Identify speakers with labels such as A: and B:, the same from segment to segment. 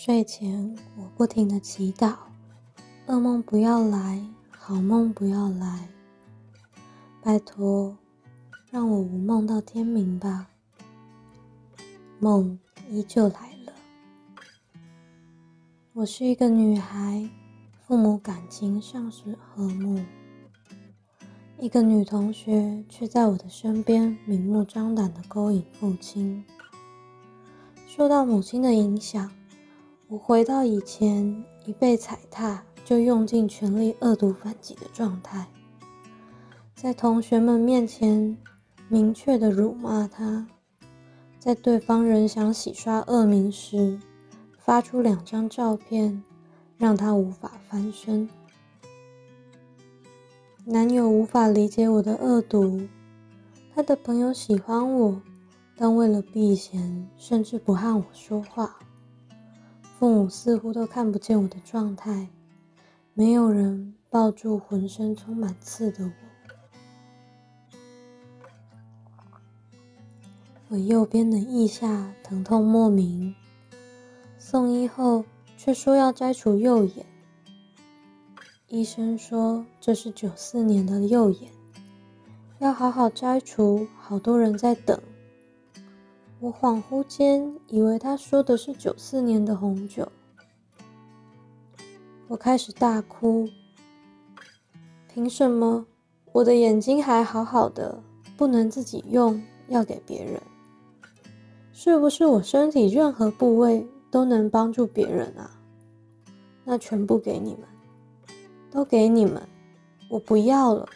A: 睡前，我不停的祈祷，噩梦不要来，好梦不要来。拜托，让我无梦到天明吧。梦依旧来了。我是一个女孩，父母感情尚是和睦。一个女同学却在我的身边明目张胆的勾引父亲。受到母亲的影响，我回到以前一被踩踏就用尽全力恶毒反击的状态，在同学们面前明确的辱骂他，在对方仍想洗刷恶名时，发出两张照片，让他无法翻身。男友无法理解我的恶毒，他的朋友喜欢我。但为了避嫌，甚至不和我说话。父母似乎都看不见我的状态，没有人抱住浑身充满刺的我。我右边的腋下疼痛莫名，送医后却说要摘除右眼。医生说这是九四年的右眼，要好好摘除，好多人在等。我恍惚间以为他说的是九四年的红酒，我开始大哭。凭什么我的眼睛还好好的，不能自己用，要给别人？是不是我身体任何部位都能帮助别人啊？那全部给你们，都给你们，我不要了，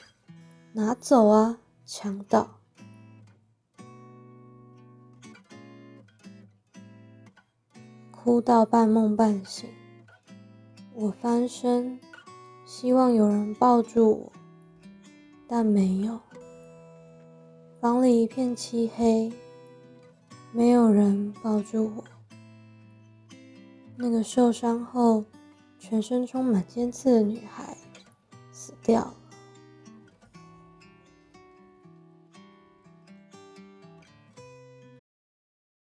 A: 拿走啊，强盗！哭到半梦半醒，我翻身，希望有人抱住我，但没有。房里一片漆黑，没有人抱住我。那个受伤后全身充满尖刺的女孩死掉了。